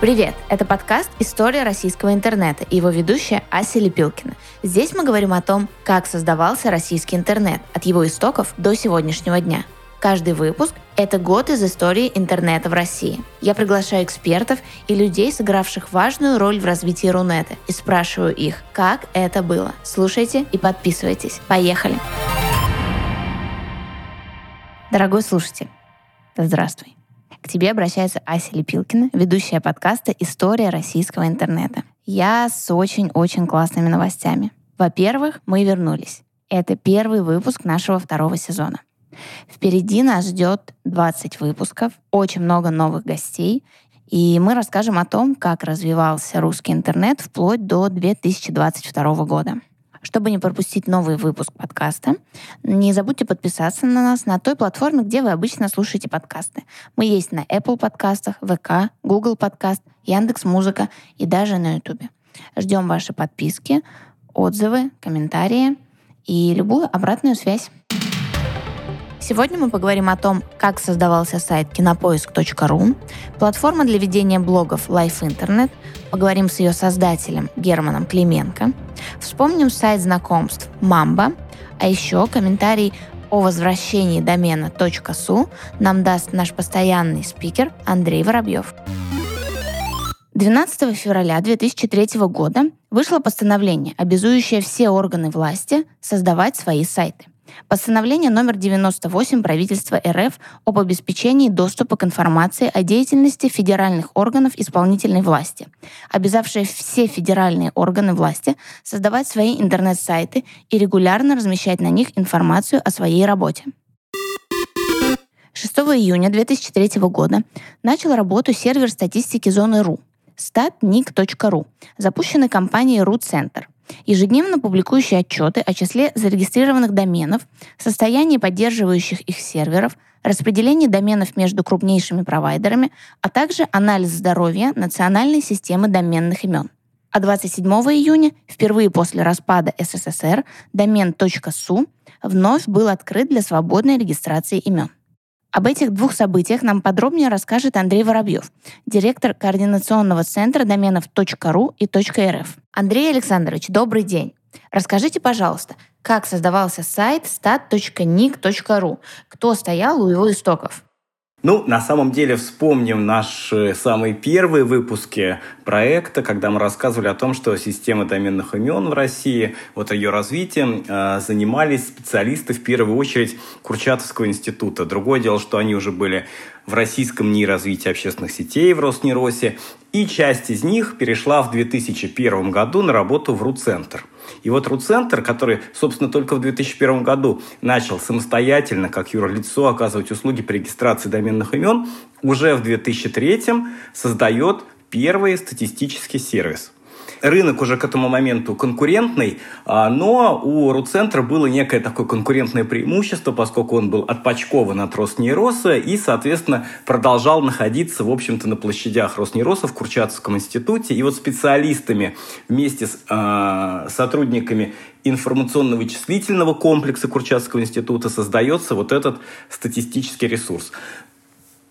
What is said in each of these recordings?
Привет! Это подкаст «История российского интернета» и его ведущая Ася Лепилкина. Здесь мы говорим о том, как создавался российский интернет от его истоков до сегодняшнего дня. Каждый выпуск – это год из истории интернета в России. Я приглашаю экспертов и людей, сыгравших важную роль в развитии Рунета, и спрашиваю их, как это было. Слушайте и подписывайтесь. Поехали! Дорогой слушатель, здравствуй. К тебе обращается Ася Лепилкина, ведущая подкаста «История российского интернета». Я с очень-очень классными новостями. Во-первых, мы вернулись. Это первый выпуск нашего второго сезона. Впереди нас ждет 20 выпусков, очень много новых гостей, и мы расскажем о том, как развивался русский интернет вплоть до 2022 года. Чтобы не пропустить новый выпуск подкаста, не забудьте подписаться на нас на той платформе, где вы обычно слушаете подкасты. Мы есть на Apple подкастах, ВК, Google подкаст, Яндекс Музыка и даже на YouTube. Ждем ваши подписки, отзывы, комментарии и любую обратную связь. Сегодня мы поговорим о том, как создавался сайт кинопоиск.ру, платформа для ведения блогов Life Internet, поговорим с ее создателем Германом Клименко, вспомним сайт знакомств Мамба, а еще комментарий о возвращении домена .су нам даст наш постоянный спикер Андрей Воробьев. 12 февраля 2003 года вышло постановление, обязующее все органы власти создавать свои сайты. Постановление номер 98 правительства РФ об обеспечении доступа к информации о деятельности федеральных органов исполнительной власти, обязавшее все федеральные органы власти создавать свои интернет-сайты и регулярно размещать на них информацию о своей работе. 6 июня 2003 года начал работу сервер статистики зоны РУ statnik.ru, запущенный компанией RU-центр – ежедневно публикующий отчеты о числе зарегистрированных доменов, состоянии поддерживающих их серверов, распределении доменов между крупнейшими провайдерами, а также анализ здоровья национальной системы доменных имен. А 27 июня, впервые после распада СССР, домен .су вновь был открыт для свободной регистрации имен. Об этих двух событиях нам подробнее расскажет Андрей Воробьев, директор координационного центра доменов .ру и .рф. Андрей Александрович, добрый день. Расскажите, пожалуйста, как создавался сайт stat.nik.ru? Кто стоял у его истоков? Ну, на самом деле, вспомним наши самые первые выпуски проекта, когда мы рассказывали о том, что система доменных имен в России, вот ее развитием э, занимались специалисты, в первую очередь, Курчатовского института. Другое дело, что они уже были в Российском НИИ развития общественных сетей в Роснеросе, и часть из них перешла в 2001 году на работу в РУ-центр. И вот РУ-центр, который, собственно, только в 2001 году начал самостоятельно, как юрлицо, оказывать услуги по регистрации доменных имен, уже в 2003 создает первый статистический сервис – рынок уже к этому моменту конкурентный, а, но у Руцентра было некое такое конкурентное преимущество, поскольку он был отпочкован от Роснейроса и, соответственно, продолжал находиться, в общем-то, на площадях Роснейроса в Курчатовском институте. И вот специалистами вместе с э, сотрудниками информационно-вычислительного комплекса Курчатовского института создается вот этот статистический ресурс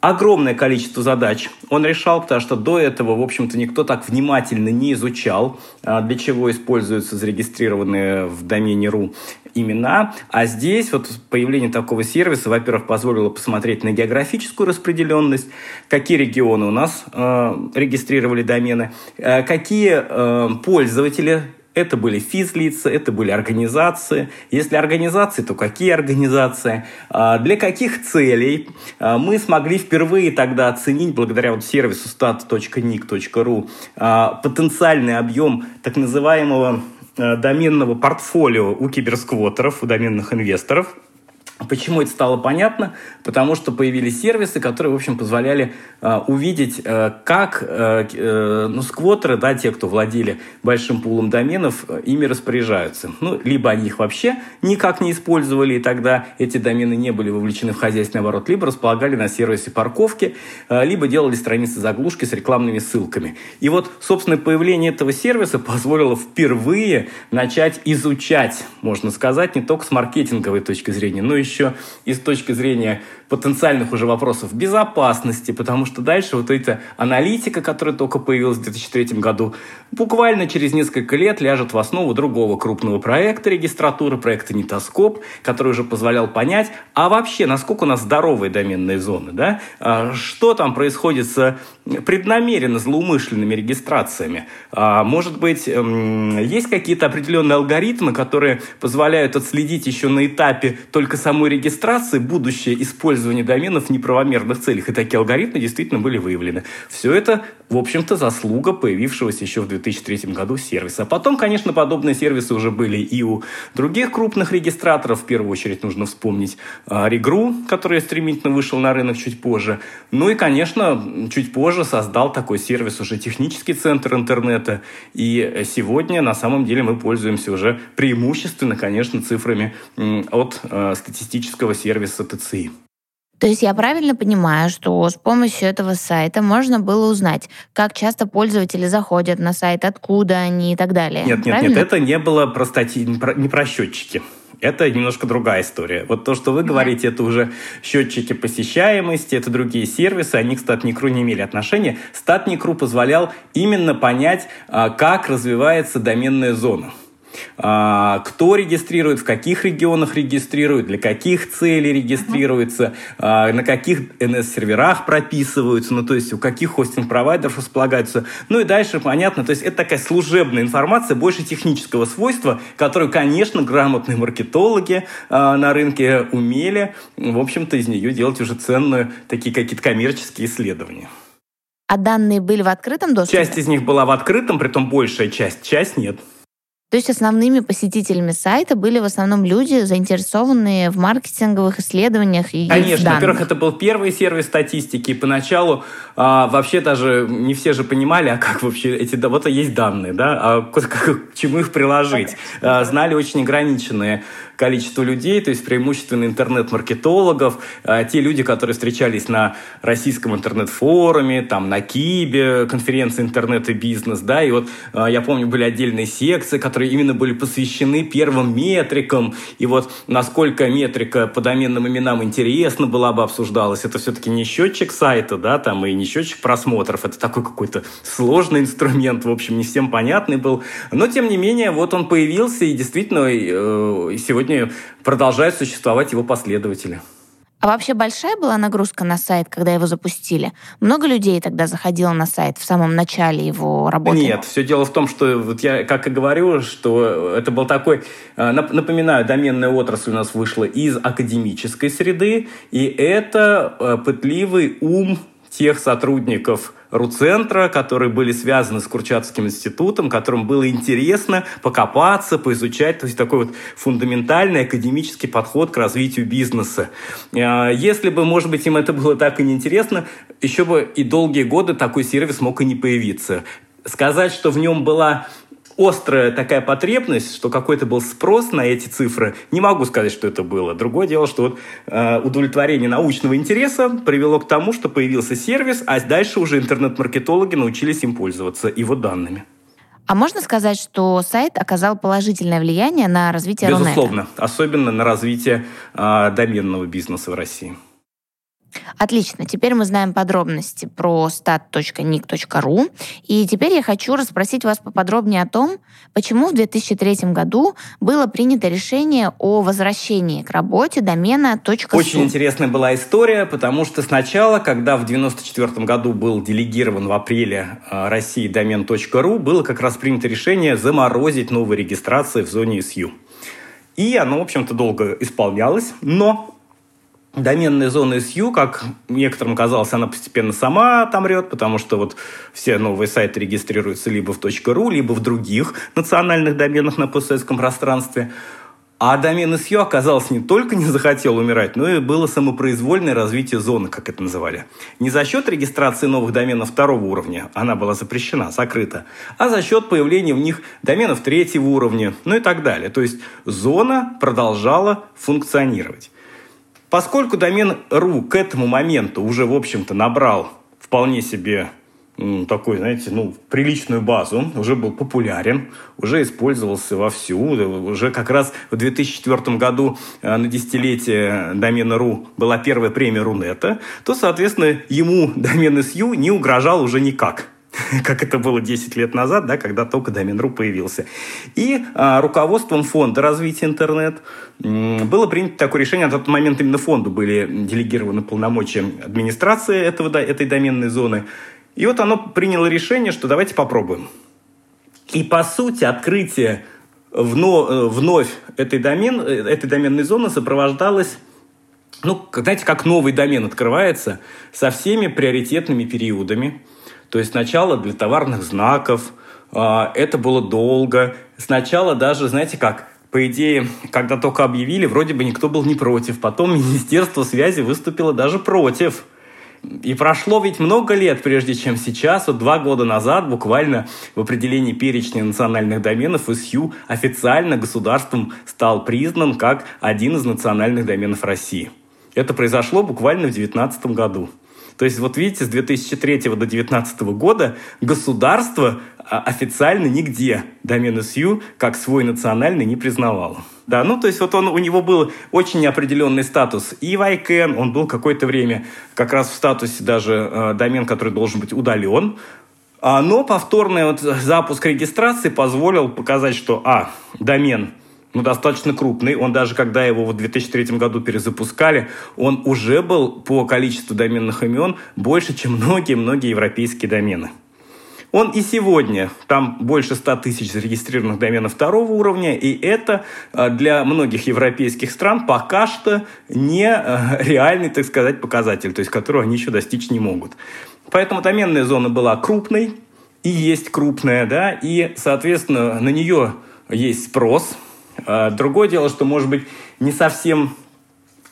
огромное количество задач он решал, потому что до этого, в общем-то, никто так внимательно не изучал, а, для чего используются зарегистрированные в домене .ру имена. А здесь вот появление такого сервиса, во-первых, позволило посмотреть на географическую распределенность, какие регионы у нас э, регистрировали домены, э, какие э, пользователи это были физлица, это были организации. Если организации, то какие организации? А, для каких целей? А, мы смогли впервые тогда оценить, благодаря вот сервису stat.nic.ru, а, потенциальный объем так называемого доменного портфолио у киберсквотеров, у доменных инвесторов – Почему это стало понятно? Потому что появились сервисы, которые, в общем, позволяли э, увидеть, э, как э, э, ну, сквотеры, да, те, кто владели большим пулом доменов, э, ими распоряжаются. Ну, либо они их вообще никак не использовали, и тогда эти домены не были вовлечены в хозяйственный оборот, либо располагали на сервисе парковки, э, либо делали страницы заглушки с рекламными ссылками. И вот, собственно, появление этого сервиса позволило впервые начать изучать, можно сказать, не только с маркетинговой точки зрения, но и еще и с точки зрения потенциальных уже вопросов безопасности, потому что дальше вот эта аналитика, которая только появилась в 2003 году, буквально через несколько лет ляжет в основу другого крупного проекта регистратуры, проекта Нитоскоп, который уже позволял понять, а вообще, насколько у нас здоровые доменные зоны, да? А что там происходит с преднамеренно злоумышленными регистрациями. А, может быть, эм, есть какие-то определенные алгоритмы, которые позволяют отследить еще на этапе только самой регистрации будущее использование доменов в неправомерных целях. И такие алгоритмы действительно были выявлены. Все это, в общем-то, заслуга появившегося еще в 2003 году сервиса. А потом, конечно, подобные сервисы уже были и у других крупных регистраторов. В первую очередь нужно вспомнить Регру, который стремительно вышел на рынок чуть позже. Ну и, конечно, чуть позже создал такой сервис уже технический центр интернета. И сегодня на самом деле мы пользуемся уже преимущественно, конечно, цифрами от э, статистического сервиса ТЦИ. То есть я правильно понимаю, что с помощью этого сайта можно было узнать, как часто пользователи заходят на сайт, откуда они и так далее. Нет, нет, правильно? нет, это не было про статьи, не про счетчики. Это немножко другая история. Вот то, что вы говорите, это уже счетчики посещаемости, это другие сервисы, они к Статникру не имели отношения. Статникру позволял именно понять, а, как развивается доменная зона. А, кто регистрирует, в каких регионах регистрирует, для каких целей регистрируется, uh-huh. на каких NS-серверах прописываются, ну, то есть у каких хостинг-провайдеров располагаются. Ну и дальше понятно, то есть это такая служебная информация, больше технического свойства, которую, конечно, грамотные маркетологи а, на рынке умели, в общем-то, из нее делать уже ценные такие какие-то коммерческие исследования. А данные были в открытом доступе? Часть из них была в открытом, при том большая часть, часть нет. То есть основными посетителями сайта были в основном люди, заинтересованные в маркетинговых исследованиях и Конечно, во-первых, это был первый сервис статистики. И поначалу а, вообще даже не все же понимали, а как вообще эти да, вот есть данные, да, а к, к, к чему их приложить. А, знали очень ограниченные количество людей, то есть преимущественно интернет-маркетологов, а, те люди, которые встречались на российском интернет-форуме, там на Кибе, конференции интернет и бизнес, да, и вот а, я помню, были отдельные секции, которые именно были посвящены первым метрикам, и вот насколько метрика по доменным именам интересна была бы обсуждалась, это все-таки не счетчик сайта, да, там и не счетчик просмотров, это такой какой-то сложный инструмент, в общем, не всем понятный был, но тем не менее, вот он появился, и действительно э, сегодня продолжают существовать его последователи. А вообще большая была нагрузка на сайт, когда его запустили? Много людей тогда заходило на сайт в самом начале его работы? Нет, все дело в том, что вот я как и говорю, что это был такой, э, напоминаю, доменная отрасль у нас вышла из академической среды, и это э, пытливый ум тех сотрудников РУЦентра, которые были связаны с Курчатовским институтом, которым было интересно покопаться, поизучать, то есть такой вот фундаментальный академический подход к развитию бизнеса. А, если бы, может быть, им это было так и неинтересно, еще бы и долгие годы такой сервис мог и не появиться. Сказать, что в нем была острая такая потребность, что какой-то был спрос на эти цифры, не могу сказать, что это было. Другое дело, что вот, э, удовлетворение научного интереса привело к тому, что появился сервис, а дальше уже интернет-маркетологи научились им пользоваться, его данными. А можно сказать, что сайт оказал положительное влияние на развитие Безусловно, Рунета? особенно на развитие э, доменного бизнеса в России. Отлично. Теперь мы знаем подробности про stat.nic.ru. И теперь я хочу расспросить вас поподробнее о том, почему в 2003 году было принято решение о возвращении к работе домена .su. Очень интересная была история, потому что сначала, когда в 1994 году был делегирован в апреле э, России домен .ru, было как раз принято решение заморозить новые регистрации в зоне SU. И оно, в общем-то, долго исполнялось, но доменная зона SU, как некоторым казалось, она постепенно сама отомрет, потому что вот все новые сайты регистрируются либо в .ru, либо в других национальных доменах на постсоветском пространстве. А домен SU, оказалось, не только не захотел умирать, но и было самопроизвольное развитие зоны, как это называли. Не за счет регистрации новых доменов второго уровня, она была запрещена, закрыта, а за счет появления в них доменов третьего уровня, ну и так далее. То есть зона продолжала функционировать. Поскольку домен .ru к этому моменту уже, в общем-то, набрал вполне себе такой, знаете, ну, приличную базу, уже был популярен, уже использовался вовсю. Уже как раз в 2004 году э, на десятилетие домена .ру была первая премия Рунета, то, соответственно, ему домен SU не угрожал уже никак как это было 10 лет назад, да, когда только домен.ру появился. И а, руководством фонда развития интернет было принято такое решение, на тот момент именно фонду были делегированы полномочия администрации этого, да, этой доменной зоны. И вот оно приняло решение, что давайте попробуем. И по сути открытие вновь, э, вновь этой, домен, э, этой доменной зоны сопровождалось ну, знаете, как новый домен открывается со всеми приоритетными периодами. То есть сначала для товарных знаков, а, это было долго. Сначала даже, знаете как, по идее, когда только объявили, вроде бы никто был не против. Потом Министерство связи выступило даже против. И прошло ведь много лет, прежде чем сейчас, вот два года назад, буквально в определении перечня национальных доменов ИСЮ официально государством стал признан как один из национальных доменов России. Это произошло буквально в 2019 году. То есть, вот видите, с 2003 до 2019 года государство а, официально нигде домен SU как свой национальный не признавало. Да, ну то есть вот он, у него был очень неопределенный статус и в ICANN, он был какое-то время как раз в статусе даже э, домен, который должен быть удален, а, но повторный вот запуск регистрации позволил показать, что, а, домен ну, достаточно крупный. Он даже, когда его в 2003 году перезапускали, он уже был по количеству доменных имен больше, чем многие-многие европейские домены. Он и сегодня, там больше 100 тысяч зарегистрированных доменов второго уровня, и это а, для многих европейских стран пока что не а, реальный, так сказать, показатель, то есть которого они еще достичь не могут. Поэтому доменная зона была крупной, и есть крупная, да, и, соответственно, на нее есть спрос – другое дело, что, может быть, не совсем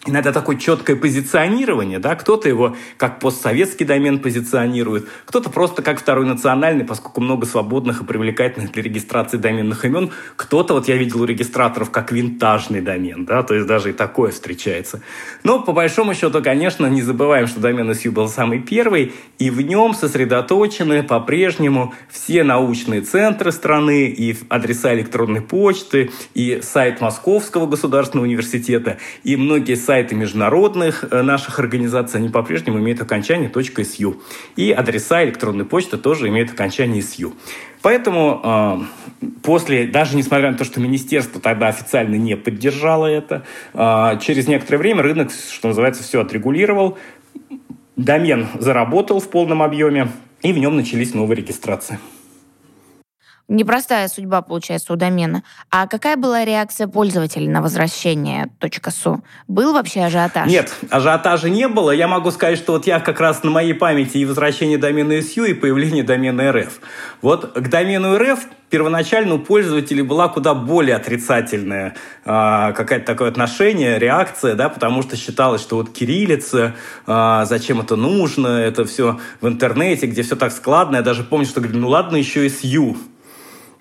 иногда такое четкое позиционирование, да, кто-то его как постсоветский домен позиционирует, кто-то просто как второй национальный, поскольку много свободных и привлекательных для регистрации доменных имен, кто-то, вот я видел у регистраторов, как винтажный домен, да, то есть даже и такое встречается. Но по большому счету, конечно, не забываем, что домен SU был самый первый, и в нем сосредоточены по-прежнему все научные центры страны, и адреса электронной почты, и сайт Московского государственного университета, и многие сайты сайты международных э, наших организаций, они по-прежнему имеют окончание .su. И адреса электронной почты тоже имеют окончание .su. Поэтому э, после, даже несмотря на то, что министерство тогда официально не поддержало это, э, через некоторое время рынок, что называется, все отрегулировал, домен заработал в полном объеме, и в нем начались новые регистрации непростая судьба, получается, у домена. А какая была реакция пользователей на возвращение .su? Был вообще ажиотаж? Нет, ажиотажа не было. Я могу сказать, что вот я как раз на моей памяти и возвращение домена SU, и появление домена RF. Вот к домену RF первоначально у пользователей была куда более отрицательная э, какое-то такое отношение, реакция, да, потому что считалось, что вот кириллица, э, зачем это нужно, это все в интернете, где все так складно. Я даже помню, что говорю, ну ладно, еще и SU.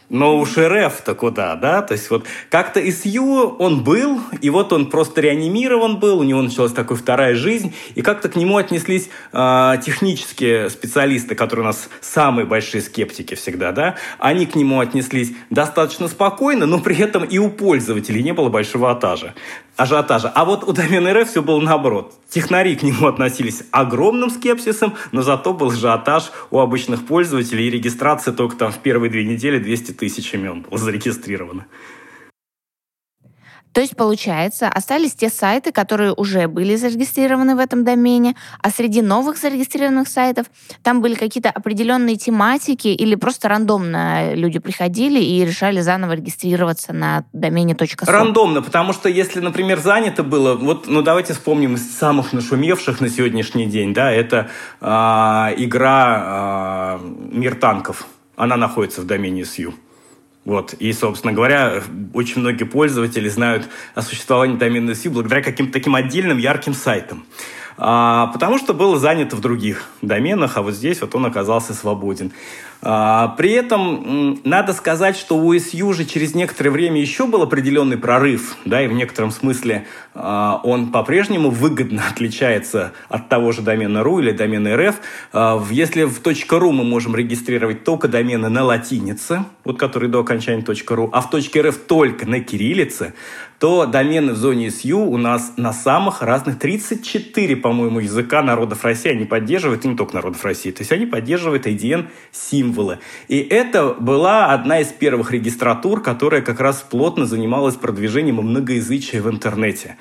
Но уж РФ-то куда, да? То есть вот как-то ИСЮ он был, и вот он просто реанимирован был, у него началась такая вторая жизнь, и как-то к нему отнеслись э, технические специалисты, которые у нас самые большие скептики всегда, да? Они к нему отнеслись достаточно спокойно, но при этом и у пользователей не было большого атажа ажиотажа. А вот у домена РФ все было наоборот. Технари к нему относились огромным скепсисом, но зато был ажиотаж у обычных пользователей и регистрация только там в первые две недели 200 тысяч имен было зарегистрировано. То есть, получается, остались те сайты, которые уже были зарегистрированы в этом домене, а среди новых зарегистрированных сайтов там были какие-то определенные тематики или просто рандомно люди приходили и решали заново регистрироваться на домене .su? Рандомно, потому что если, например, занято было, вот, ну давайте вспомним из самых нашумевших на сегодняшний день, да, это э, игра э, «Мир танков». Она находится в домене SU. Вот. И, собственно говоря, очень многие пользователи знают о существовании домена SU благодаря каким-то таким отдельным ярким сайтам. А, потому что был занят в других доменах, а вот здесь вот он оказался свободен. А, при этом надо сказать, что у SU же через некоторое время еще был определенный прорыв, да, и в некотором смысле а, он по-прежнему выгодно отличается от того же домена .ru или домена .rf. А, если в .ru мы можем регистрировать только домены на латинице, вот которые до окончания .ru, а в .rf только на кириллице, то домены в зоне SU у нас на самых разных 34, по-моему, языка народов России они поддерживают, и не только народов России, то есть они поддерживают IDN-символы. И это была одна из первых регистратур, которая как раз плотно занималась продвижением многоязычия в интернете.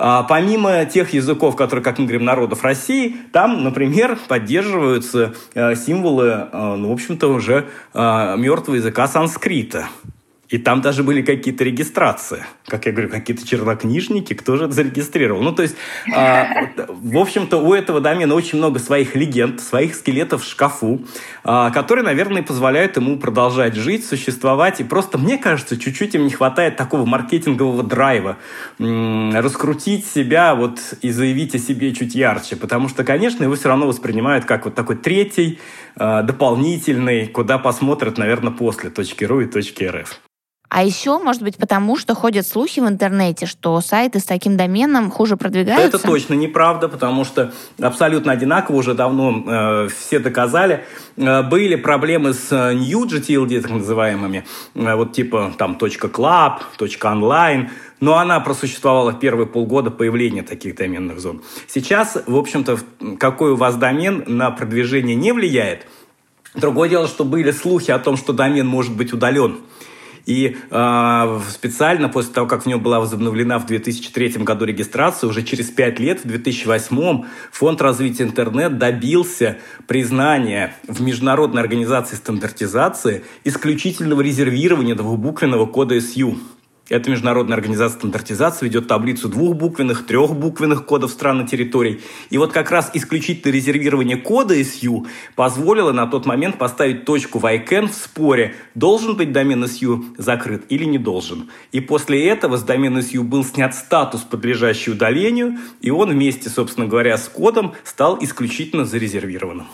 А, помимо тех языков, которые, как мы говорим, народов России, там, например, поддерживаются э, символы, э, ну, в общем-то, уже э, мертвого языка санскрита. И там даже были какие-то регистрации. Как я говорю, какие-то чернокнижники, кто же это зарегистрировал. Ну, то есть, э, в общем-то, у этого домена очень много своих легенд, своих скелетов в шкафу, э, которые, наверное, позволяют ему продолжать жить, существовать. И просто, мне кажется, чуть-чуть им не хватает такого маркетингового драйва. М- раскрутить себя вот и заявить о себе чуть ярче. Потому что, конечно, его все равно воспринимают как вот такой третий, э, дополнительный, куда посмотрят, наверное, после точки .ру и точки .рф. А еще, может быть, потому что ходят слухи в интернете, что сайты с таким доменом хуже продвигаются? Это точно неправда, потому что абсолютно одинаково уже давно э, все доказали. Э, были проблемы с э, new GTLD, так называемыми, э, вот типа там .club, .online, но она просуществовала первые полгода появления таких доменных зон. Сейчас, в общем-то, какой у вас домен на продвижение не влияет. Другое дело, что были слухи о том, что домен может быть удален. И э, специально после того, как в нем была возобновлена в 2003 году регистрация, уже через пять лет, в 2008 Фонд развития интернет добился признания в Международной организации стандартизации исключительного резервирования двухбуквенного кода SU. Эта международная организация стандартизации ведет таблицу двухбуквенных, трехбуквенных кодов стран и территорий. И вот как раз исключительное резервирование кода SU позволило на тот момент поставить точку в ICANN в споре, должен быть домен SU закрыт или не должен. И после этого с домена SU был снят статус, подлежащий удалению, и он вместе, собственно говоря, с кодом стал исключительно зарезервированным.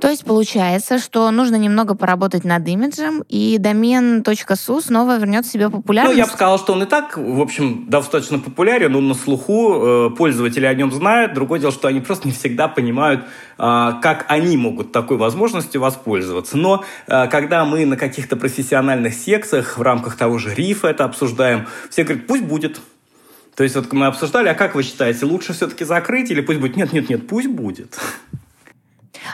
То есть получается, что нужно немного поработать над имиджем, и домен .su снова вернет себе популярность? Ну, я бы сказал, что он и так, в общем, достаточно популярен, он на слуху, э, пользователи о нем знают. Другое дело, что они просто не всегда понимают, э, как они могут такой возможностью воспользоваться. Но э, когда мы на каких-то профессиональных секциях в рамках того же РИФа это обсуждаем, все говорят, пусть будет. То есть вот мы обсуждали, а как вы считаете, лучше все-таки закрыть или пусть будет? Нет, нет, нет, пусть будет.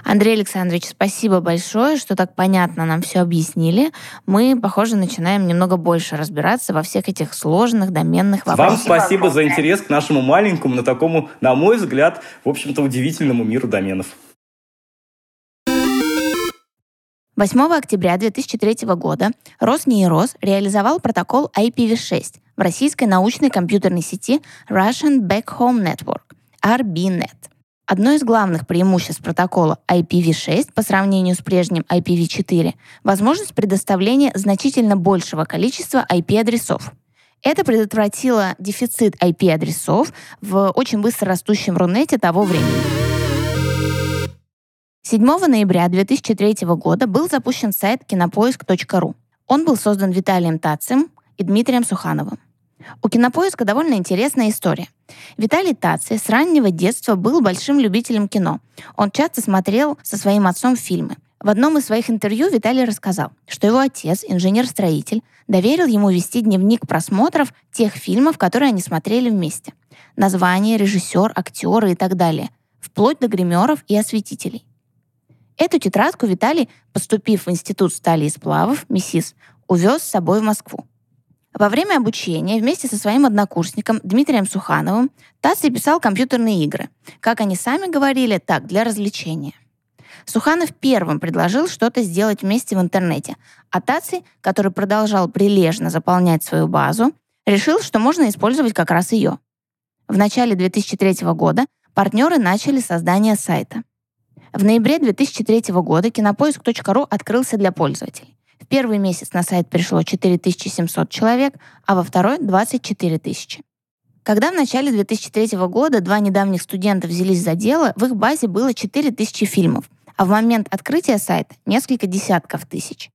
Андрей Александрович, спасибо большое, что так понятно нам все объяснили. Мы, похоже, начинаем немного больше разбираться во всех этих сложных доменных вопросах. Вам спасибо за интерес к нашему маленькому, но такому, на мой взгляд, в общем-то, удивительному миру доменов. 8 октября 2003 года Роснейрос реализовал протокол IPv6 в российской научной компьютерной сети Russian Backhome Network, RBNet – Одно из главных преимуществ протокола IPv6 по сравнению с прежним IPv4 — возможность предоставления значительно большего количества IP-адресов. Это предотвратило дефицит IP-адресов в очень быстро растущем Рунете того времени. 7 ноября 2003 года был запущен сайт кинопоиск.ру. Он был создан Виталием Тацем и Дмитрием Сухановым. У Кинопоиска довольно интересная история. Виталий Таци с раннего детства был большим любителем кино. Он часто смотрел со своим отцом фильмы. В одном из своих интервью Виталий рассказал, что его отец, инженер-строитель, доверил ему вести дневник просмотров тех фильмов, которые они смотрели вместе. Название, режиссер, актеры и так далее, вплоть до гримеров и осветителей. Эту тетрадку Виталий, поступив в Институт стали и сплавов, МИСИС, увез с собой в Москву. Во время обучения вместе со своим однокурсником Дмитрием Сухановым Таций писал компьютерные игры. Как они сами говорили, так, для развлечения. Суханов первым предложил что-то сделать вместе в интернете, а Таций, который продолжал прилежно заполнять свою базу, решил, что можно использовать как раз ее. В начале 2003 года партнеры начали создание сайта. В ноябре 2003 года кинопоиск.ру открылся для пользователей. В первый месяц на сайт пришло 4700 человек, а во второй — 24 тысячи. Когда в начале 2003 года два недавних студента взялись за дело, в их базе было 4000 фильмов, а в момент открытия сайта несколько десятков тысяч.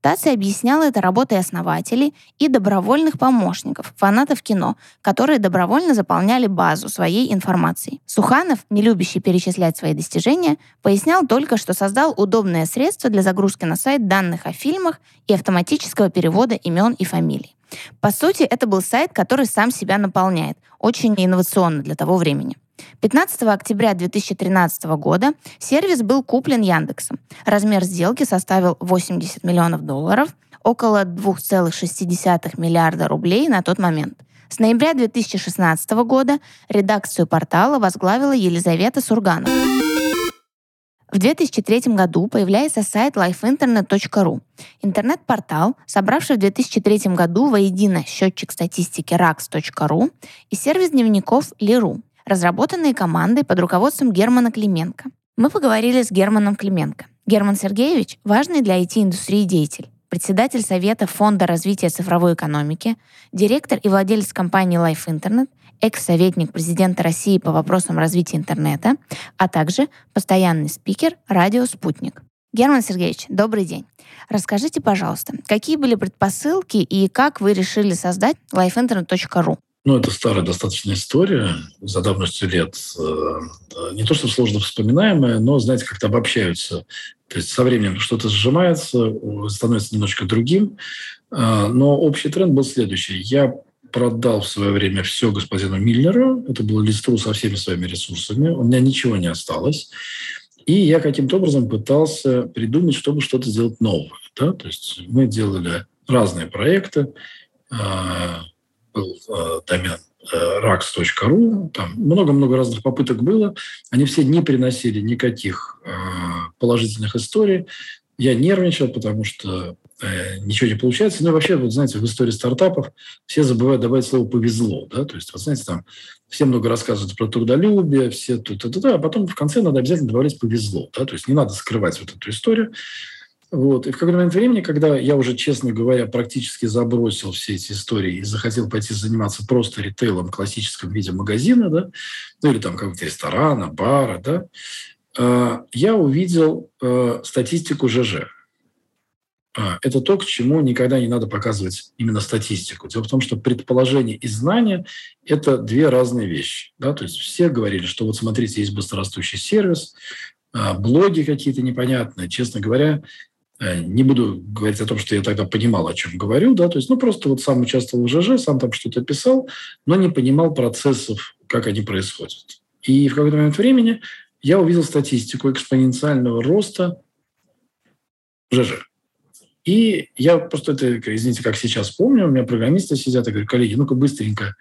Таци объясняла это работой основателей и добровольных помощников, фанатов кино, которые добровольно заполняли базу своей информацией. Суханов, не любящий перечислять свои достижения, пояснял только, что создал удобное средство для загрузки на сайт данных о фильмах и автоматического перевода имен и фамилий. По сути, это был сайт, который сам себя наполняет. Очень инновационно для того времени. 15 октября 2013 года сервис был куплен Яндексом. Размер сделки составил 80 миллионов долларов, около 2,6 миллиарда рублей на тот момент. С ноября 2016 года редакцию портала возглавила Елизавета Сурганова. В 2003 году появляется сайт lifeinternet.ru. Интернет-портал, собравший в 2003 году воедино счетчик статистики rax.ru и сервис дневников Liru, разработанные командой под руководством Германа Клименко. Мы поговорили с Германом Клименко. Герман Сергеевич – важный для IT-индустрии деятель, председатель Совета Фонда развития цифровой экономики, директор и владелец компании Life Internet, экс-советник президента России по вопросам развития интернета, а также постоянный спикер «Радио Спутник». Герман Сергеевич, добрый день. Расскажите, пожалуйста, какие были предпосылки и как вы решили создать lifeinternet.ru? Ну, это старая достаточно история, за давностью лет. Э, не то, что сложно вспоминаемая, но, знаете, как-то обобщаются. То есть со временем что-то сжимается, становится немножко другим. Э, но общий тренд был следующий. Я продал в свое время все господину Миллеру. Это было листру со всеми своими ресурсами. У меня ничего не осталось. И я каким-то образом пытался придумать, чтобы что-то сделать новое. Да? То есть мы делали разные проекты. Был а, домен э, rax.ru, там много-много разных попыток было. Они все не приносили никаких а, положительных историй. Я нервничал, потому что Э, ничего не получается. Ну и вообще, вот знаете, в истории стартапов все забывают добавить слово «повезло». Да? То есть, вот знаете, там все много рассказывают про трудолюбие, все тут, а потом в конце надо обязательно добавлять «повезло». Да? То есть не надо скрывать вот эту историю. Вот. И в какой-то момент времени, когда я уже, честно говоря, практически забросил все эти истории и захотел пойти заниматься просто ритейлом в классическом виде магазина, да, ну или там какого-то ресторана, бара, да, э, я увидел э, статистику ЖЖ. А, это то, к чему никогда не надо показывать именно статистику. Дело в том, что предположение и знание – это две разные вещи. Да? То есть все говорили, что вот смотрите, есть быстрорастущий сервис, а, блоги какие-то непонятные. Честно говоря, не буду говорить о том, что я тогда понимал, о чем говорю, да, то есть, ну, просто вот сам участвовал в ЖЖ, сам там что-то писал, но не понимал процессов, как они происходят. И в какой-то момент времени я увидел статистику экспоненциального роста ЖЖ. И я просто это, извините, как сейчас помню, у меня программисты сидят и говорят, коллеги, ну-ка быстренько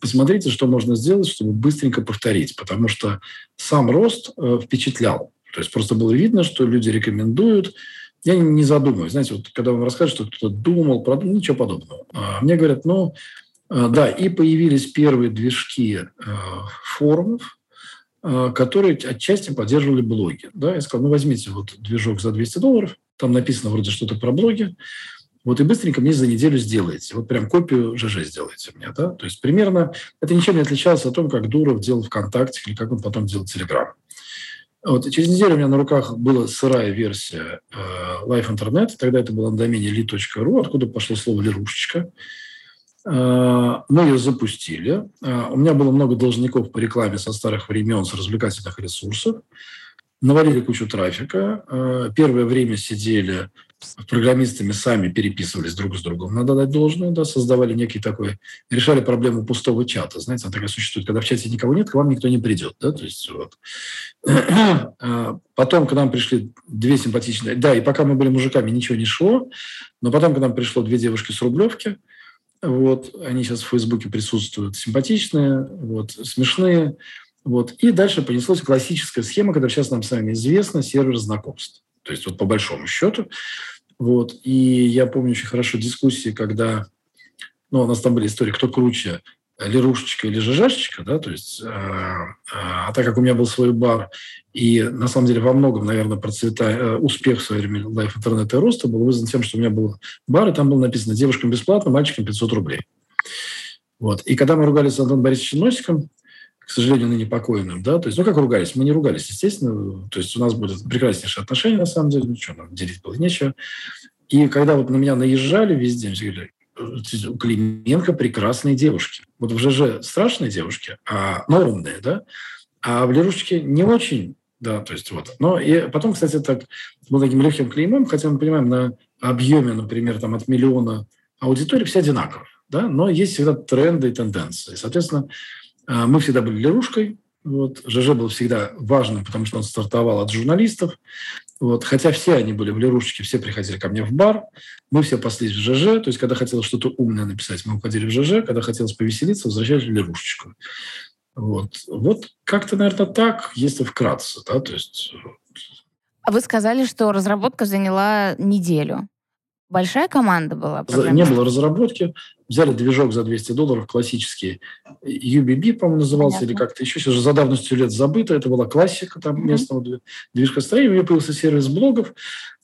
посмотрите, что можно сделать, чтобы быстренько повторить, потому что сам рост э, впечатлял. То есть просто было видно, что люди рекомендуют. Я не задумываюсь. Знаете, вот когда вам расскажут, что кто-то думал, продумал, ничего подобного. А мне говорят, ну, э, да, и появились первые движки э, форумов, которые отчасти поддерживали блоги. Да, я сказал, ну, возьмите вот движок за 200 долларов – там написано вроде что-то про блоги. Вот и быстренько мне за неделю сделаете. Вот прям копию ЖЖ сделайте мне. Да? То есть примерно это ничем не отличалось от того, как Дуров делал ВКонтакте или как он потом делал Телеграм. Вот, через неделю у меня на руках была сырая версия э, Life Internet. Тогда это было на домене li.ru, откуда пошло слово «лирушечка». Э, мы ее запустили. Э, у меня было много должников по рекламе со старых времен, с развлекательных ресурсов навалили кучу трафика. Э, первое время сидели программистами сами переписывались друг с другом, надо дать должное, да, создавали некий такой, решали проблему пустого чата. Знаете, она такая существует, когда в чате никого нет, к вам никто не придет. Да, то есть, вот. Э, потом к нам пришли две симпатичные, да, и пока мы были мужиками, ничего не шло, но потом к нам пришло две девушки с Рублевки, вот, они сейчас в Фейсбуке присутствуют, симпатичные, вот, смешные, вот. И дальше понеслась классическая схема, которая сейчас нам с вами известна, сервер знакомств. То есть вот по большому счету. Вот. И я помню очень хорошо дискуссии, когда ну, у нас там были истории, кто круче, Лерушечка или ЖЖшечка, да, то есть, э, э, а так как у меня был свой бар, и на самом деле во многом, наверное, процвета, э, успех в свое время лайф интернета и роста был вызван тем, что у меня был бар, и там было написано девушкам бесплатно, мальчикам 500 рублей. Вот. И когда мы ругались с Антоном Борисовичем Носиком, к сожалению, ныне покойным, да, то есть, ну, как ругались? Мы не ругались, естественно, то есть у нас были прекраснейшие отношения, на самом деле, ну, что, нам делить было нечего. И когда вот на меня наезжали везде, все говорили, у Клименко прекрасные девушки. Вот в ЖЖ страшные девушки, а нормные, да, а в Лерушечке не очень, да, то есть вот. Но и потом, кстати, так был таким легким клеймом, хотя мы понимаем, на объеме, например, там от миллиона аудитории все одинаковые, да, но есть всегда тренды и тенденции. Соответственно, мы всегда были лерушкой. Вот. ЖЖ был всегда важным, потому что он стартовал от журналистов. Вот. Хотя все они были в лерушечке, все приходили ко мне в бар. Мы все паслись в ЖЖ. То есть, когда хотелось что-то умное написать, мы уходили в ЖЖ. Когда хотелось повеселиться, возвращались в лерушечку. Вот, вот как-то, наверное, так, если вкратце. Да? То есть... А вы сказали, что разработка заняла неделю. Большая команда была? Не было разработки. Взяли движок за 200 долларов, классический. UBB, по-моему, назывался, Понятно. или как-то еще. Сейчас уже за давностью лет забыто. Это была классика там mm-hmm. местного движка строения. У меня появился сервис блогов.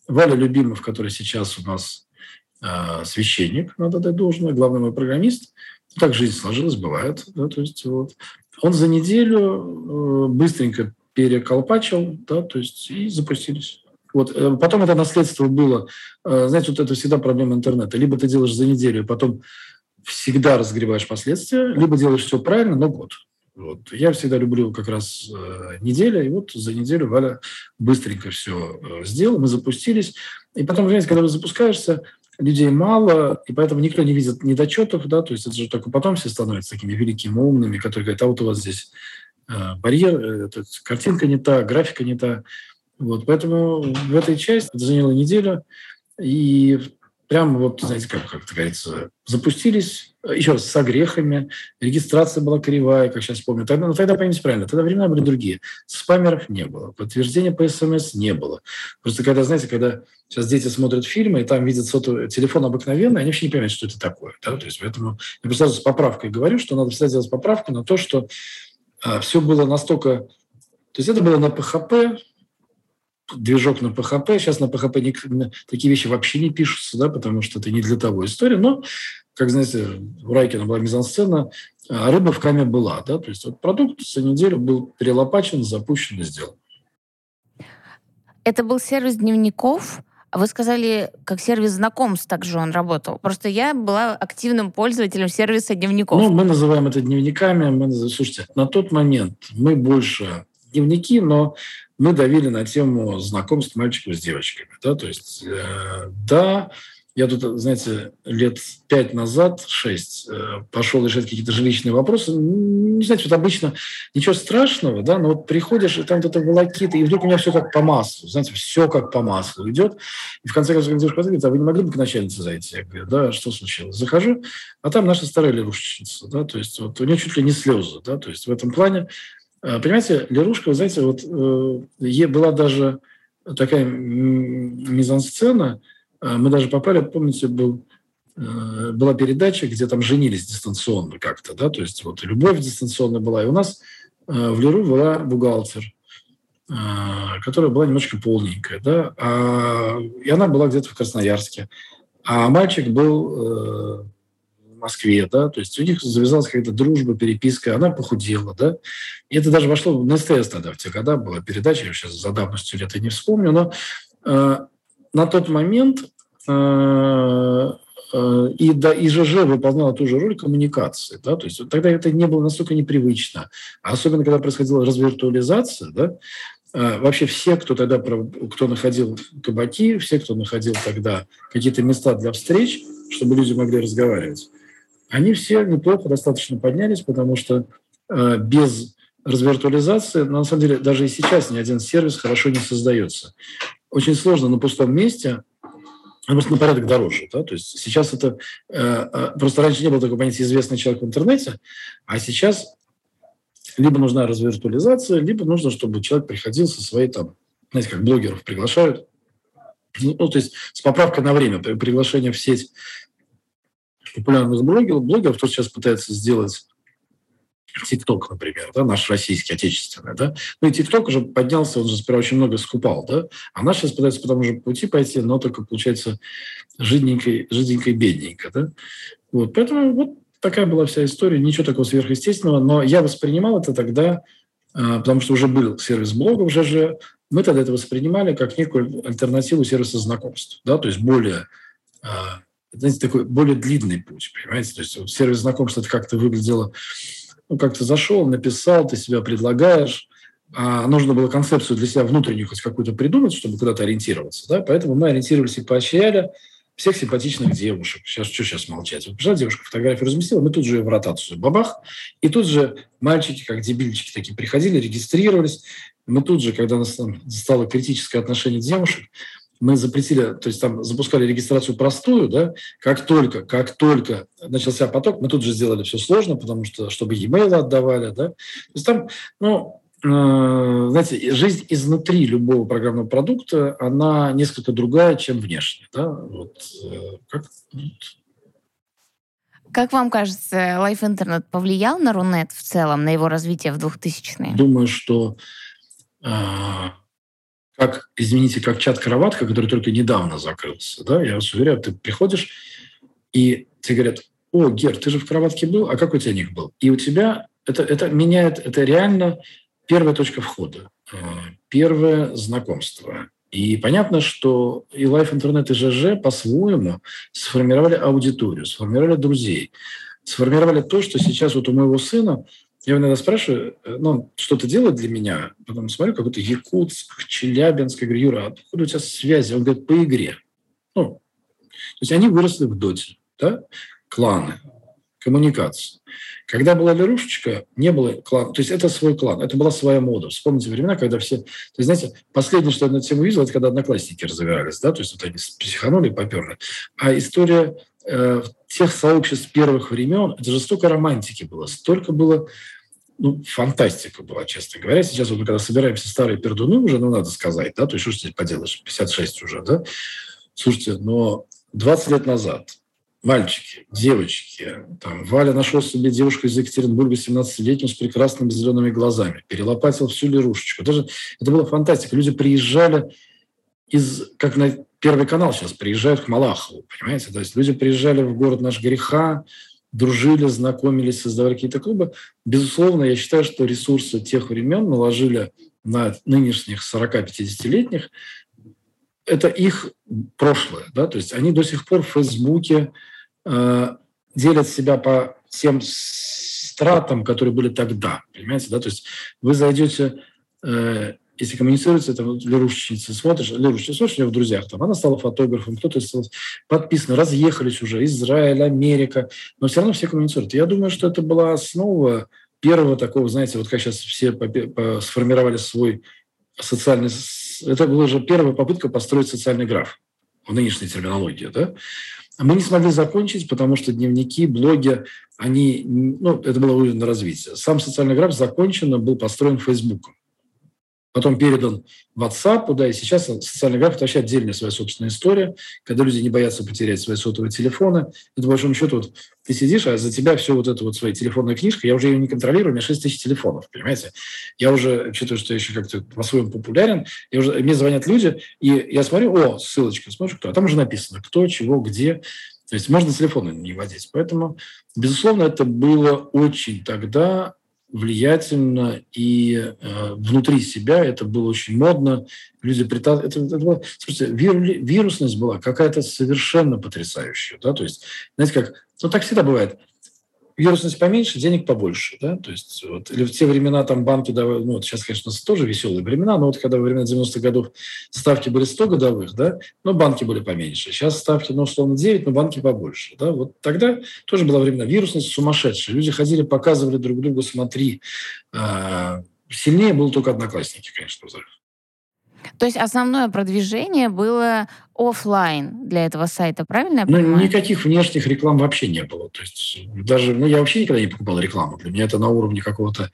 Валя Любимов, который сейчас у нас э, священник, надо дать должное, главный мой программист. Так жизнь сложилась, бывает. Да, то есть, вот. Он за неделю э, быстренько переколпачил, да, то есть и запустились. Вот. Э, потом это наследство было. Э, знаете, вот это всегда проблема интернета. Либо ты делаешь за неделю, и потом всегда разгребаешь последствия, либо делаешь все правильно, но год. Вот. Я всегда люблю как раз э, неделя, и вот за неделю Валя быстренько все э, сделал, мы запустились. И потом, знаете, когда вы запускаешься, людей мало, и поэтому никто не видит недочетов, да, то есть это же только потом все становятся такими великими умными, которые говорят, а вот у вас здесь э, барьер, э, картинка не та, графика не та. Вот, поэтому в этой части это заняло неделю. И прямо вот, знаете, как, как говорится, запустились, еще раз, с огрехами, регистрация была кривая, как сейчас помню. Тогда, ну, тогда поймите правильно, тогда времена были другие. Спамеров не было, подтверждения по СМС не было. Просто когда, знаете, когда сейчас дети смотрят фильмы, и там видят сотовый, телефон обыкновенный, они вообще не понимают, что это такое. Да? То есть поэтому я просто с поправкой говорю, что надо всегда делать поправку на то, что а, все было настолько... То есть это было на ПХП, движок на PHP. Сейчас на PHP не, такие вещи вообще не пишутся, да, потому что это не для того история. Но, как знаете, у Райкина была мизансцена, а рыба в каме была. Да? То есть вот продукт за неделю был перелопачен, запущен и сделан. Это был сервис дневников, вы сказали, как сервис знакомств также он работал. Просто я была активным пользователем сервиса дневников. Ну, мы называем это дневниками. Мы, слушайте, на тот момент мы больше дневники, но мы давили на тему знакомств мальчиков с девочками. Да? То есть, э, да, я тут, знаете, лет пять назад, шесть, э, пошел решать какие-то жилищные вопросы. Не знаете, вот обычно ничего страшного, да, но вот приходишь, и там где-то волокит, и вдруг у меня все как по маслу, знаете, все как по маслу идет. И в конце концов, девушка говорит, а вы не могли бы к начальнице зайти? Я говорю, да, что случилось? Захожу, а там наша старая лягушечница, да, то есть вот у нее чуть ли не слезы, да, то есть в этом плане понимаете, Лерушка, вы знаете, вот э, была даже такая мизансцена, а, мы даже попали, помните, был, э, была передача, где там женились дистанционно как-то, да, то есть вот любовь дистанционно была, и у нас э, в Леру была бухгалтер, которая была немножко полненькая, да, а, и она была где-то в Красноярске, а мальчик был Москве, да, то есть у них завязалась какая-то дружба, переписка, она похудела, да, и это даже вошло на СТС тогда, в те года была передача, я сейчас за давностью лет и не вспомню, но э, на тот момент э, э, и, да, и ЖЖ выполняла ту же роль коммуникации, да, то есть тогда это не было настолько непривычно, а особенно когда происходила развиртуализация, да, э, вообще все, кто тогда, кто находил кабаки, все, кто находил тогда какие-то места для встреч, чтобы люди могли разговаривать, они все неплохо достаточно поднялись, потому что э, без развиртуализации, на самом деле, даже и сейчас ни один сервис хорошо не создается. Очень сложно на пустом месте просто на порядок дороже. Да? То есть сейчас это... Э, э, просто раньше не было такого понятия «известный человек в интернете», а сейчас либо нужна развиртуализация, либо нужно, чтобы человек приходил со своей там... Знаете, как блогеров приглашают. Ну, то есть с поправкой на время. Приглашение в сеть популярных блогеров, блогеров, кто сейчас пытается сделать ТикТок, например, да, наш российский, отечественный, да. Ну и ТикТок уже поднялся, он же сперва очень много скупал, да. А наш сейчас пытается по тому же пути пойти, но только, получается, жидненько, жиденько и бедненько, да. Вот, поэтому вот такая была вся история, ничего такого сверхъестественного, но я воспринимал это тогда, а, потому что уже был сервис блогов, уже же мы тогда это воспринимали как некую альтернативу сервиса знакомств, да, то есть более а, знаете, такой более длинный путь, понимаете? То есть сервис знакомств это как-то выглядело, ну, как то зашел, написал, ты себя предлагаешь, а нужно было концепцию для себя внутреннюю хоть какую-то придумать, чтобы куда-то ориентироваться, да, поэтому мы ориентировались и поощряли всех симпатичных девушек. Сейчас что сейчас молчать? Вот пришла девушка, фотографию разместила, мы тут же ее в ротацию бабах, и тут же мальчики, как дебильчики такие, приходили, регистрировались. Мы тут же, когда нас там стало критическое отношение девушек, мы запретили, то есть там запускали регистрацию простую, да, как только, как только начался поток, мы тут же сделали все сложно, потому что, чтобы e-mail отдавали, да, то есть там, ну, э, знаете, жизнь изнутри любого программного продукта, она несколько другая, чем внешне, да, вот, э, как, как вам кажется, Life Internet повлиял на Рунет в целом, на его развитие в 2000-е? Думаю, что э, как, извините, как чат-кроватка, который только недавно закрылся. Да? Я вас уверяю, ты приходишь, и тебе говорят, о, Гер, ты же в кроватке был, а как у тебя ник был? И у тебя это, это меняет, это реально первая точка входа, э, первое знакомство. И понятно, что и Life Интернет, и ЖЖ по-своему сформировали аудиторию, сформировали друзей, сформировали то, что сейчас вот у моего сына – я иногда спрашиваю, э, ну, что-то делает для меня, потом смотрю, какой-то Якутск, Челябинск, я говорю, Юра, откуда у тебя связи? Он говорит, по игре. Ну, то есть они выросли в доте, да? кланы, коммуникация. Когда была Лерушечка, не было клана. То есть это свой клан, это была своя мода. Вспомните времена, когда все... То есть, знаете, последнее, что я на тему видел, это когда одноклассники разыгрались, да, то есть вот они психанули, поперли. А история э, тех сообществ первых времен, это же столько романтики было, столько было ну, фантастика была, честно говоря. Сейчас вот мы когда собираемся старые пердуны уже, ну, надо сказать, да, то есть что ж здесь поделаешь, 56 уже, да. Слушайте, но 20 лет назад мальчики, девочки, там, Валя нашел себе девушку из Екатеринбурга 17-летнюю с прекрасными зелеными глазами, перелопатил всю лирушечку. Даже это была фантастика. Люди приезжали из, как на Первый канал сейчас приезжают к Малахову, понимаете? То есть люди приезжали в город наш греха, дружили, знакомились, создавали какие-то клубы. Безусловно, я считаю, что ресурсы тех времен наложили на нынешних 40-50-летних. Это их прошлое. Да? То есть они до сих пор в Фейсбуке э, делят себя по тем стратам, которые были тогда. Понимаете? Да? То есть вы зайдете э, если коммуницируется, это вот Лерушечница, смотришь, Лерушечница, смотришь, у нее в друзьях, там, она стала фотографом, кто-то стал подписан, разъехались уже, Израиль, Америка, но все равно все коммуницируют. Я думаю, что это была основа первого такого, знаете, вот как сейчас все сформировали свой социальный... Это была уже первая попытка построить социальный граф в нынешней терминологии, да? Мы не смогли закончить, потому что дневники, блоги, они, ну, это было уровень на развитие. Сам социальный граф закончен, был построен Фейсбуком потом передан WhatsApp, да, и сейчас социальный график – это вообще отдельная своя собственная история, когда люди не боятся потерять свои сотовые телефоны. Это, по большому счету, вот, ты сидишь, а за тебя все вот это вот своя телефонная книжка, я уже ее не контролирую, у меня 6 тысяч телефонов, понимаете? Я уже считаю, что я еще как-то по-своему популярен, я уже, мне звонят люди, и я смотрю, о, ссылочка, смотрю, кто, а там уже написано, кто, чего, где, то есть можно телефоны не водить. Поэтому, безусловно, это было очень тогда влиятельно, и э, внутри себя это было очень модно. Люди притал... это, это было... Слушайте, вир... вирусность была какая-то совершенно потрясающая. Да? То есть, знаете, как... Ну, так всегда бывает вирусность поменьше, денег побольше. Да? То есть, вот, или в те времена там банки давали, ну, вот сейчас, конечно, тоже веселые времена, но вот когда во времена 90-х годов ставки были 100 годовых, да, но банки были поменьше. Сейчас ставки, ну, условно, 9, но банки побольше. Да? Вот тогда тоже была времена вирусность сумасшедшая. Люди ходили, показывали друг другу, смотри. А, сильнее был только одноклассники, конечно, взрыв. То есть основное продвижение было офлайн для этого сайта, правильно я ну, понимаю? Ну, никаких внешних реклам вообще не было. То есть даже, ну, я вообще никогда не покупал рекламу. Для меня это на уровне какого-то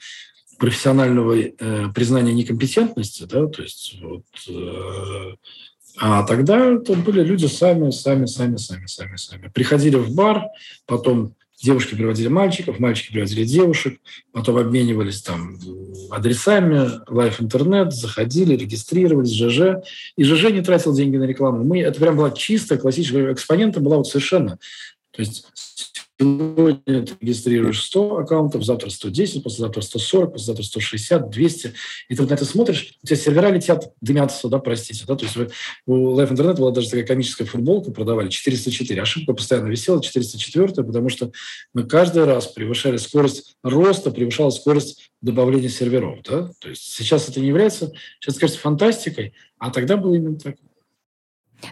профессионального э, признания некомпетентности, да, то есть вот, э, а тогда это были люди сами, сами, сами, сами, сами, сами. Приходили в бар, потом Девушки приводили мальчиков, мальчики приводили девушек, потом обменивались там адресами, лайф интернет, заходили, регистрировались, ЖЖ. И ЖЖ не тратил деньги на рекламу. Мы, это прям была чистая классическая экспонента была вот совершенно. То есть Сегодня ты регистрируешь 100 аккаунтов, завтра 110, послезавтра 140, послезавтра 160, 200. И ты вот на это смотришь, у тебя сервера летят, дымятся, да, простите. Да? То есть у Life Internet была даже такая комическая футболка, продавали 404. Ошибка постоянно висела, 404, потому что мы каждый раз превышали скорость роста, превышала скорость добавления серверов. Да? То есть сейчас это не является, сейчас кажется, фантастикой, а тогда было именно так.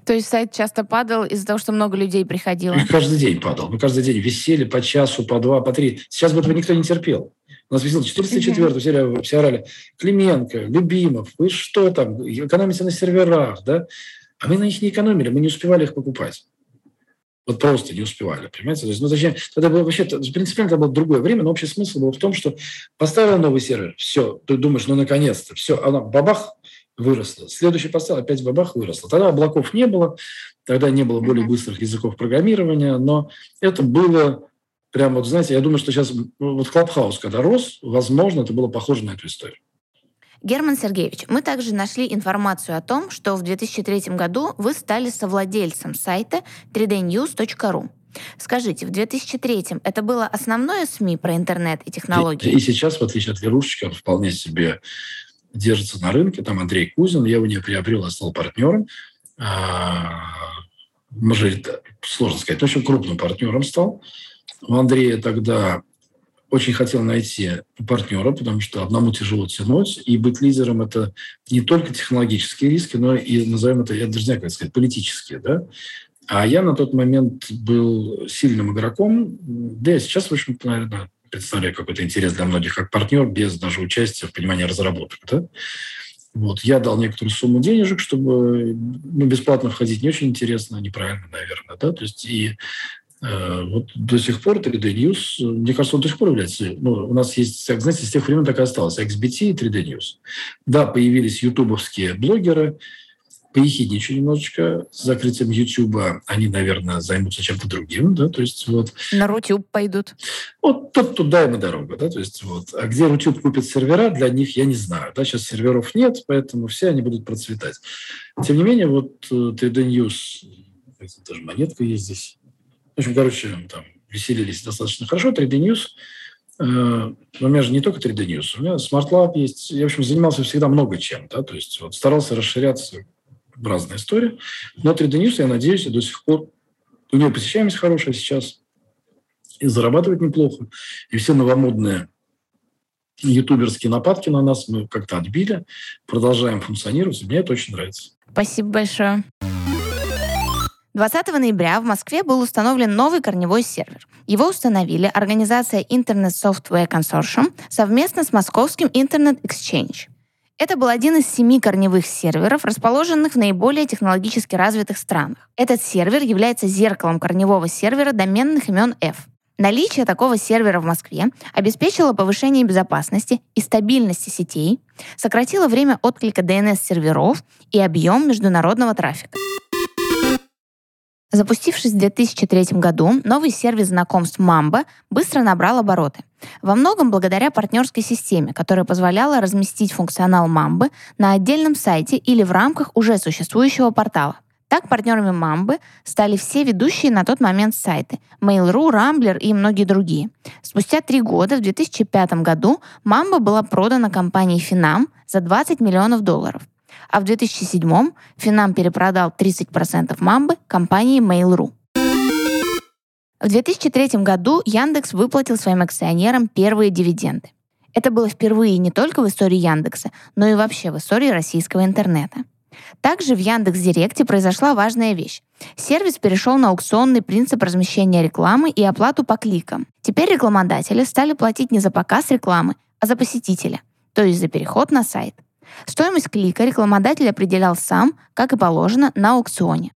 То есть сайт часто падал из-за того, что много людей приходило? И каждый день падал. Мы каждый день висели по часу, по два, по три. Сейчас бы этого никто не терпел. У нас висел 404 mm-hmm. все, орали, Клименко, Любимов, вы что там, экономите на серверах, да? А мы на них не экономили, мы не успевали их покупать. Вот просто не успевали, понимаете? То есть, ну, зачем? Тогда было вообще, принципиально это было другое время, но общий смысл был в том, что поставил новый сервер, все, ты думаешь, ну, наконец-то, все, она бабах, выросла. Следующий поставил, опять бабах выросла. Тогда облаков не было, тогда не было более быстрых языков программирования, но это было прямо, вот знаете, я думаю, что сейчас вот Клабхаус, когда рос, возможно, это было похоже на эту историю. Герман Сергеевич, мы также нашли информацию о том, что в 2003 году вы стали совладельцем сайта 3dnews.ru. Скажите, в 2003 это было основное СМИ про интернет и технологии? И, и сейчас, в отличие от Верушечки, он вполне себе держится на рынке. Там Андрей Кузин, я его не приобрел, а стал партнером. А, мажорит, сложно сказать, очень крупным партнером стал. У Андрея тогда очень хотел найти партнера, потому что одному тяжело тянуть, и быть лидером – это не только технологические риски, но и, назовем это, я даже не знаю, как сказать, политические. Да? А я на тот момент был сильным игроком, да и сейчас, в общем-то, наверное, представляю какой-то интерес для многих как партнер, без даже участия в понимании разработок. Да? Вот. Я дал некоторую сумму денежек, чтобы ну, бесплатно входить не очень интересно, неправильно, наверное. Да? То есть и э, вот до сих пор 3D News, мне кажется, он до сих пор является... Ну, у нас есть, знаете, с тех времен так и осталось, XBT и 3D News. Да, появились ютубовские блогеры, поехидничаю немножечко с закрытием YouTube, они, наверное, займутся чем-то другим, да, то есть вот... На Рутюб пойдут. Вот тут туда им и дорога, да, то есть вот. А где Рутюб купит сервера, для них я не знаю, да, сейчас серверов нет, поэтому все они будут процветать. Тем не менее, вот 3D э, News, даже монетка есть здесь. В общем, короче, там веселились достаточно хорошо. 3D News э, у меня же не только 3D News, у меня Smart Lab есть. Я, в общем, занимался всегда много чем. Да? То есть вот старался расширяться разная история. Но 3D News, я надеюсь, до сих пор у него посещаемость хорошая сейчас, и зарабатывает неплохо. И все новомодные ютуберские нападки на нас мы как-то отбили, продолжаем функционировать. Мне это очень нравится. Спасибо большое. 20 ноября в Москве был установлен новый корневой сервер. Его установили организация Internet Software Consortium совместно с московским Internet Exchange. Это был один из семи корневых серверов, расположенных в наиболее технологически развитых странах. Этот сервер является зеркалом корневого сервера доменных имен F. Наличие такого сервера в Москве обеспечило повышение безопасности и стабильности сетей, сократило время отклика DNS-серверов и объем международного трафика. Запустившись в 2003 году, новый сервис знакомств Mamba быстро набрал обороты. Во многом благодаря партнерской системе, которая позволяла разместить функционал Mamba на отдельном сайте или в рамках уже существующего портала. Так партнерами Mamba стали все ведущие на тот момент сайты Mail.ru, Rambler и многие другие. Спустя три года, в 2005 году, Mamba была продана компанией Finam за 20 миллионов долларов а в 2007 Финам перепродал 30% Мамбы компании Mail.ru. В 2003 году Яндекс выплатил своим акционерам первые дивиденды. Это было впервые не только в истории Яндекса, но и вообще в истории российского интернета. Также в Яндекс.Директе произошла важная вещь. Сервис перешел на аукционный принцип размещения рекламы и оплату по кликам. Теперь рекламодатели стали платить не за показ рекламы, а за посетителя, то есть за переход на сайт – Стоимость клика рекламодатель определял сам, как и положено, на аукционе.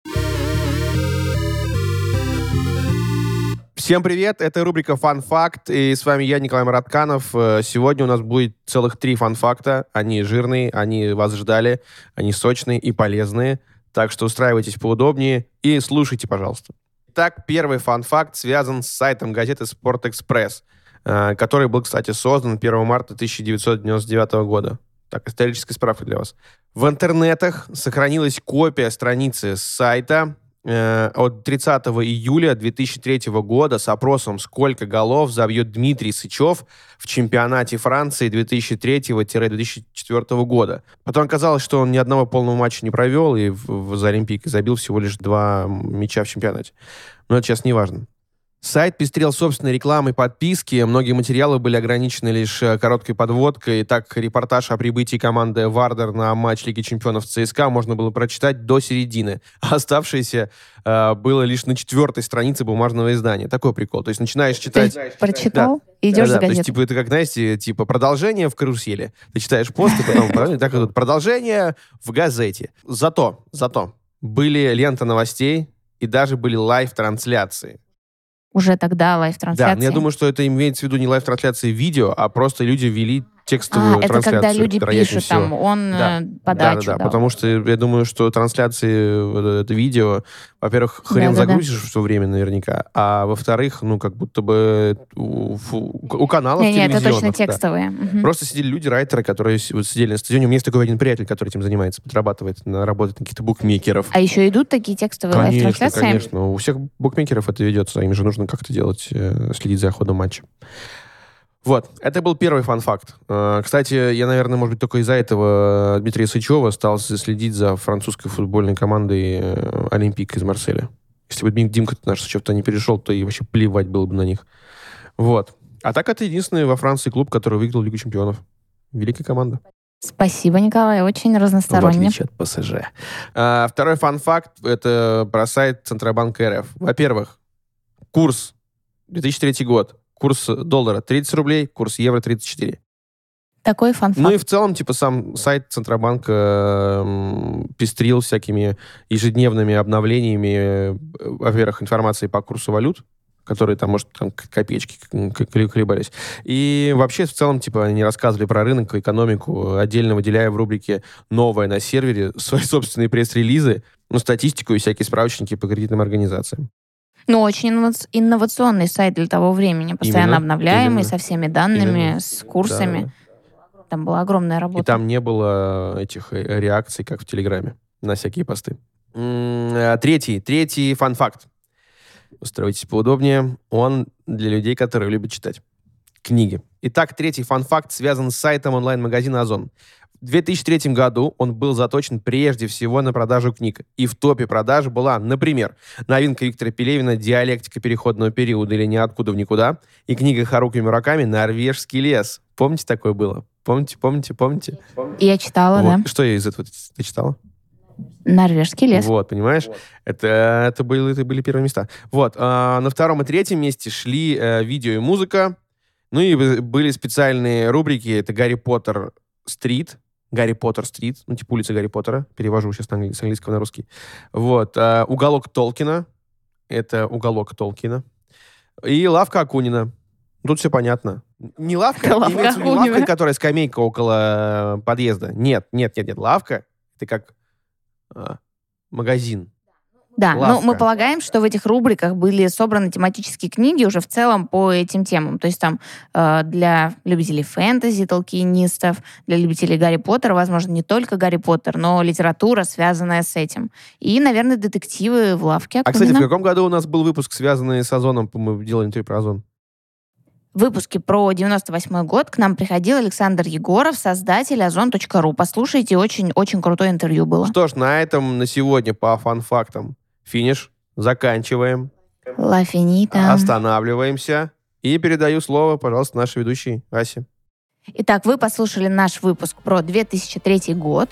Всем привет, это рубрика «Фан Факт», и с вами я, Николай Маратканов. Э, сегодня у нас будет целых три фан-факта. Они жирные, они вас ждали, они сочные и полезные. Так что устраивайтесь поудобнее и слушайте, пожалуйста. Так, первый фан-факт связан с сайтом газеты «Спортэкспресс», э, который был, кстати, создан 1 марта 1999 года. Так, историческая справка для вас. В интернетах сохранилась копия страницы с сайта э, от 30 июля 2003 года с опросом, сколько голов забьет Дмитрий Сычев в чемпионате Франции 2003-2004 года. Потом оказалось, что он ни одного полного матча не провел и в, в, за Олимпийкой забил всего лишь два мяча в чемпионате. Но это сейчас не важно. Сайт пестрел собственной рекламой подписки, многие материалы были ограничены лишь э, короткой подводкой. Так, репортаж о прибытии команды «Вардер» на матч Лиги чемпионов ЦСКА можно было прочитать до середины. А оставшееся э, было лишь на четвертой странице бумажного издания. Такой прикол. То есть начинаешь читать... Ты прочитал да. и идешь да, за да, То есть, типа, это как, знаете, типа продолжение в карусели. Ты читаешь пост, и потом так вот, продолжение в газете. Зато, зато были лента новостей, и даже были live-трансляции уже тогда live-трансляции. Да, но я думаю, что это имеется в виду не live-трансляции видео, а просто люди вели текстовую а, трансляцию. это когда люди пишут, всего. там, он да. Э, подачу Да, да, да, потому что я думаю, что трансляции, это видео, во-первых, хрен да, загрузишь да. в то время наверняка, а во-вторых, ну, как будто бы у, у каналов не, Нет, это точно да. текстовые. Угу. Просто сидели люди, райтеры, которые вот сидели на стадионе. У меня есть такой один приятель, который этим занимается, подрабатывает, работает на каких-то букмекеров. А еще идут такие текстовые конечно, live-трансляции? Конечно, У всех букмекеров это ведется, им же нужно как-то делать, э, следить за ходом матча. Вот, это был первый fun fact. Э, кстати, я, наверное, может быть, только из-за этого Дмитрия Сычева стал следить за французской футбольной командой э, Олимпик из Марселя. Если бы Димка наш Сычев-то не перешел, то и вообще плевать было бы на них. Вот. А так это единственный во Франции клуб, который выиграл Лигу чемпионов. Великая команда. Спасибо, Николай, очень разносторонне. В отличие от ПСЖ. А, второй фан-факт — это про сайт Центробанка РФ. Во-первых, курс 2003 год Курс доллара 30 рублей, курс евро 34. Такой фан Ну и в целом, типа, сам сайт Центробанка э, пестрил всякими ежедневными обновлениями, э, во-первых, информации по курсу валют, которые там, может, там копеечки колебались. И вообще, в целом, типа, они рассказывали про рынок, экономику, отдельно выделяя в рубрике «Новое на сервере» свои собственные пресс-релизы, ну, статистику и всякие справочники по кредитным организациям. Ну, очень инновационный сайт для того времени, постоянно именно, обновляемый, именно. со всеми данными, именно. с курсами. Да. Там была огромная работа. И там не было этих э, реакций, как в Телеграме, на всякие посты. Э, третий, третий фан-факт. Устройтесь поудобнее. Он для людей, которые любят читать книги. Итак, третий фан-факт связан с сайтом онлайн-магазина Озон. В 2003 году он был заточен прежде всего на продажу книг. И в топе продаж была, например, новинка Виктора Пелевина «Диалектика переходного периода» или «Ниоткуда в никуда» и книга Харуки Мураками «Норвежский лес». Помните, такое было? Помните, помните, помните? Я читала, вот. да. Что я из этого ты читала? Норвежский лес. Вот, понимаешь? Вот. Это, это, были, это были первые места. Вот. А, на втором и третьем месте шли э, видео и музыка. Ну и были специальные рубрики. Это «Гарри Поттер Стрит», Гарри Поттер Стрит, ну, типа улица Гарри Поттера, перевожу сейчас с английского на русский. Вот. А, уголок Толкина, это уголок Толкина. И лавка Акунина. Тут все понятно. Не лавка, лавка, имеется лавка, которая скамейка около подъезда. Нет, нет, нет, нет. Лавка, это как а, магазин. Да, Лавка. ну мы полагаем, что в этих рубриках были собраны тематические книги уже в целом по этим темам. То есть там э, для любителей фэнтези, толкинистов, для любителей Гарри Поттера, возможно, не только Гарри Поттер, но литература, связанная с этим. И, наверное, детективы в лавке. А, кстати, в каком году у нас был выпуск, связанный с Озоном? Мы делали интервью про Озон. В выпуске про 98 год к нам приходил Александр Егоров, создатель озон.ру. Послушайте, очень-очень крутое интервью было. Что ж, на этом на сегодня по фан-фактам Финиш. Заканчиваем. Ла финита. Останавливаемся. И передаю слово, пожалуйста, нашей ведущей Асе. Итак, вы послушали наш выпуск про 2003 год.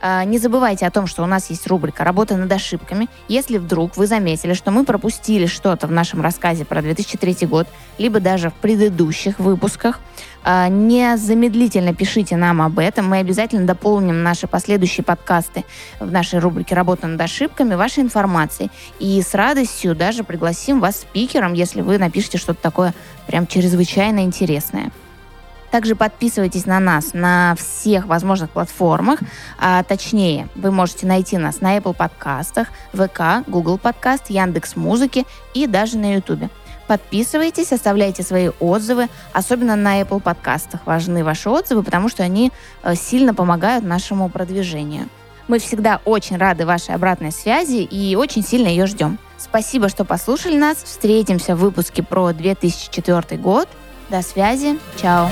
А, не забывайте о том, что у нас есть рубрика «Работа над ошибками». Если вдруг вы заметили, что мы пропустили что-то в нашем рассказе про 2003 год, либо даже в предыдущих выпусках, а, незамедлительно пишите нам об этом. Мы обязательно дополним наши последующие подкасты в нашей рубрике «Работа над ошибками» вашей информацией. И с радостью даже пригласим вас спикером, если вы напишите что-то такое прям чрезвычайно интересное. Также подписывайтесь на нас на всех возможных платформах. А, точнее, вы можете найти нас на Apple подкастах, ВК, Google подкаст, Яндекс Музыки и даже на YouTube. Подписывайтесь, оставляйте свои отзывы, особенно на Apple подкастах. Важны ваши отзывы, потому что они э, сильно помогают нашему продвижению. Мы всегда очень рады вашей обратной связи и очень сильно ее ждем. Спасибо, что послушали нас. Встретимся в выпуске про 2004 год. До связи. Чао.